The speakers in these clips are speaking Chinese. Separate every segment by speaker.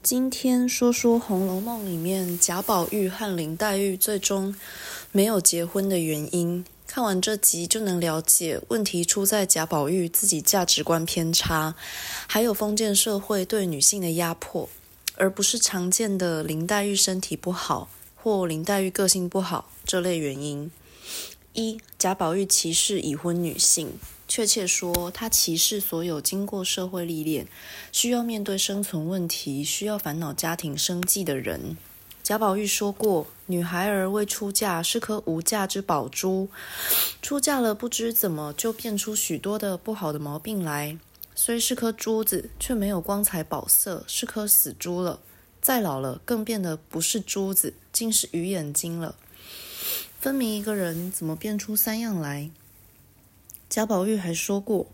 Speaker 1: 今天说说《红楼梦》里面贾宝玉和林黛玉最终没有结婚的原因。看完这集就能了解，问题出在贾宝玉自己价值观偏差，还有封建社会对女性的压迫，而不是常见的林黛玉身体不好或林黛玉个性不好这类原因。一贾宝玉歧视已婚女性，确切说，他歧视所有经过社会历练、需要面对生存问题、需要烦恼家庭生计的人。贾宝玉说过：“女孩儿未出嫁是颗无价之宝珠，出嫁了不知怎么就变出许多的不好的毛病来。虽是颗珠子，却没有光彩宝色，是颗死珠了。再老了，更变得不是珠子，竟是鱼眼睛了。分明一个人怎么变出三样来？”贾宝玉还说过：“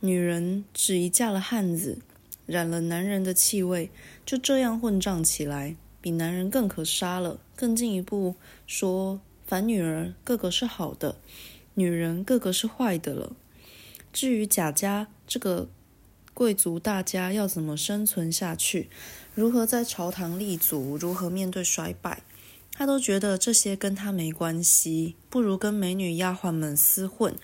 Speaker 1: 女人只一嫁了汉子，染了男人的气味，就这样混账起来。”比男人更可杀了。更进一步说，凡女儿个个是好的，女人个个是坏的了。至于贾家这个贵族大家要怎么生存下去，如何在朝堂立足，如何面对衰败，他都觉得这些跟他没关系，不如跟美女丫鬟们厮混，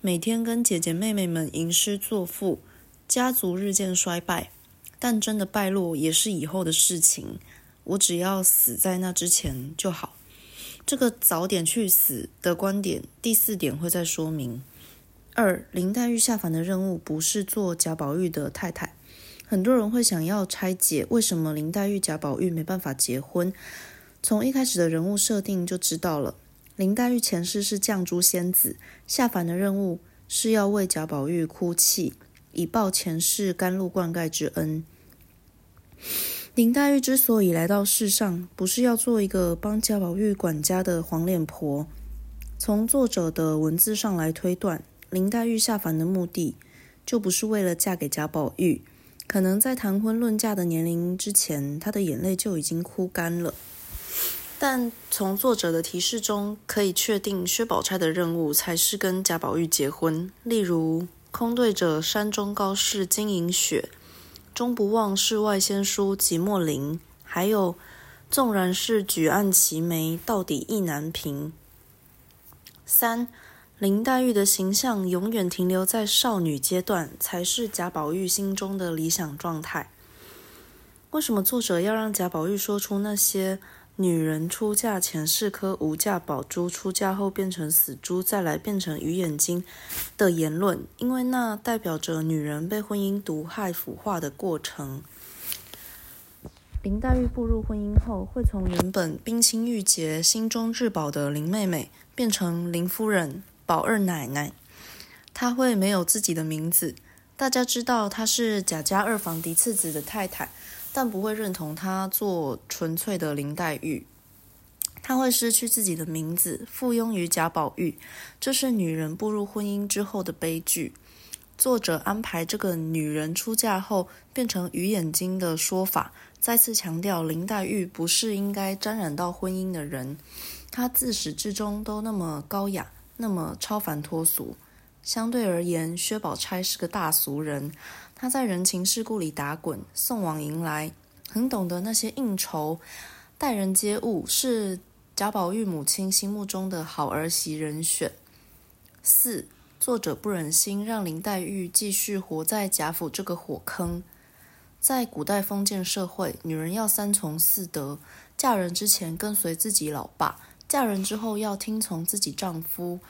Speaker 1: 每天跟姐姐妹妹们吟诗作赋，家族日渐衰败，但真的败落也是以后的事情。我只要死在那之前就好。这个早点去死的观点，第四点会再说明。二，林黛玉下凡的任务不是做贾宝玉的太太。很多人会想要拆解为什么林黛玉、贾宝玉没办法结婚。从一开始的人物设定就知道了，林黛玉前世是绛珠仙子，下凡的任务是要为贾宝玉哭泣，以报前世甘露灌溉之恩。林黛玉之所以来到世上，不是要做一个帮贾宝玉管家的黄脸婆。从作者的文字上来推断，林黛玉下凡的目的，就不是为了嫁给贾宝玉。可能在谈婚论嫁的年龄之前，她的眼泪就已经哭干了。但从作者的提示中，可以确定薛宝钗的任务才是跟贾宝玉结婚。例如，空对着山中高士晶莹雪。终不忘世外仙姝寂寞林，还有纵然是举案齐眉，到底意难平。三林黛玉的形象永远停留在少女阶段，才是贾宝玉心中的理想状态。为什么作者要让贾宝玉说出那些？女人出嫁前是颗无价宝珠，出嫁后变成死珠，再来变成鱼眼睛的言论，因为那代表着女人被婚姻毒害腐化的过程。林黛玉步入婚姻后，会从原本冰清玉洁、心中至宝的林妹妹，变成林夫人、宝二奶奶。她会没有自己的名字，大家知道她是贾家二房嫡次子的太太。但不会认同她做纯粹的林黛玉，她会失去自己的名字，附庸于贾宝玉。这是女人步入婚姻之后的悲剧。作者安排这个女人出嫁后变成鱼眼睛的说法，再次强调林黛玉不是应该沾染到婚姻的人。她自始至终都那么高雅，那么超凡脱俗。相对而言，薛宝钗是个大俗人。他在人情世故里打滚，送往迎来，很懂得那些应酬、待人接物，是贾宝玉母亲心目中的好儿媳人选。四，作者不忍心让林黛玉继续活在贾府这个火坑。在古代封建社会，女人要三从四德：嫁人之前跟随自己老爸，嫁人之后要听从自己丈夫，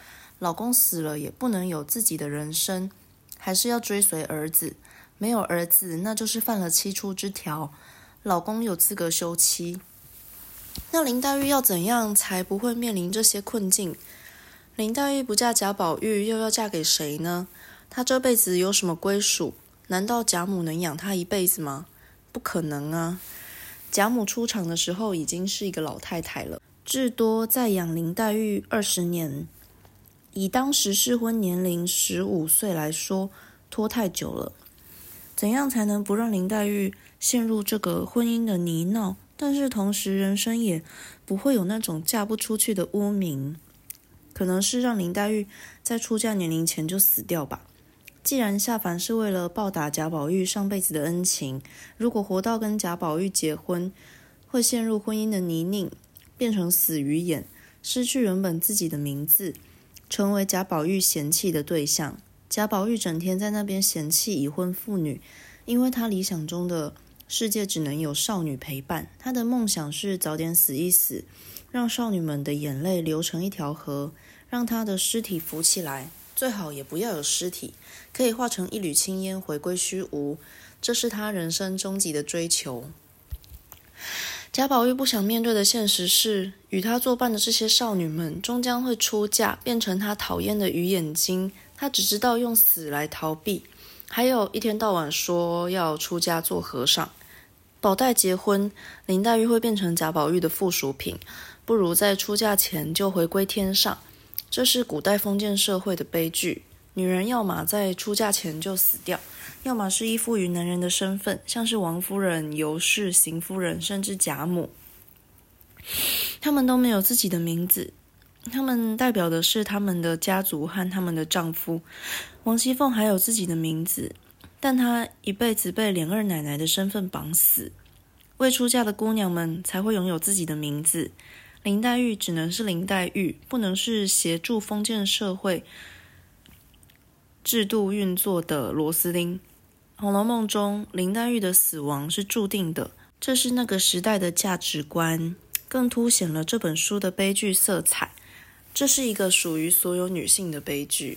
Speaker 1: 老公死了也不能有自己的人生，还是要追随儿子。没有儿子，那就是犯了七出之条。老公有资格休妻。那林黛玉要怎样才不会面临这些困境？林黛玉不嫁贾宝玉，又要嫁给谁呢？她这辈子有什么归属？难道贾母能养她一辈子吗？不可能啊！贾母出场的时候已经是一个老太太了，至多再养林黛玉二十年。以当时适婚年龄十五岁来说，拖太久了。怎样才能不让林黛玉陷入这个婚姻的泥淖？但是同时，人生也不会有那种嫁不出去的污名。可能是让林黛玉在出嫁年龄前就死掉吧。既然下凡是为了报答贾宝玉上辈子的恩情，如果活到跟贾宝玉结婚，会陷入婚姻的泥泞，变成死鱼眼，失去原本自己的名字，成为贾宝玉嫌弃的对象。贾宝玉整天在那边嫌弃已婚妇女，因为他理想中的世界只能有少女陪伴，他的梦想是早点死一死，让少女们的眼泪流成一条河，让他的尸体浮起来。最好也不要有尸体，可以化成一缕青烟回归虚无，这是他人生终极的追求。贾宝玉不想面对的现实是，与他作伴的这些少女们终将会出嫁，变成他讨厌的鱼眼睛。他只知道用死来逃避，还有一天到晚说要出家做和尚。宝黛结婚，林黛玉会变成贾宝玉的附属品，不如在出嫁前就回归天上。这是古代封建社会的悲剧。女人要么在出嫁前就死掉，要么是依附于男人的身份，像是王夫人、尤氏、邢夫人，甚至贾母，他们都没有自己的名字。她们代表的是他们的家族和他们的丈夫。王熙凤还有自己的名字，但她一辈子被连二奶奶的身份绑死。未出嫁的姑娘们才会拥有自己的名字。林黛玉只能是林黛玉，不能是协助封建社会制度运作的螺丝钉。《红楼梦》中，林黛玉的死亡是注定的，这是那个时代的价值观，更凸显了这本书的悲剧色彩。这是一个属于所有女性的悲剧。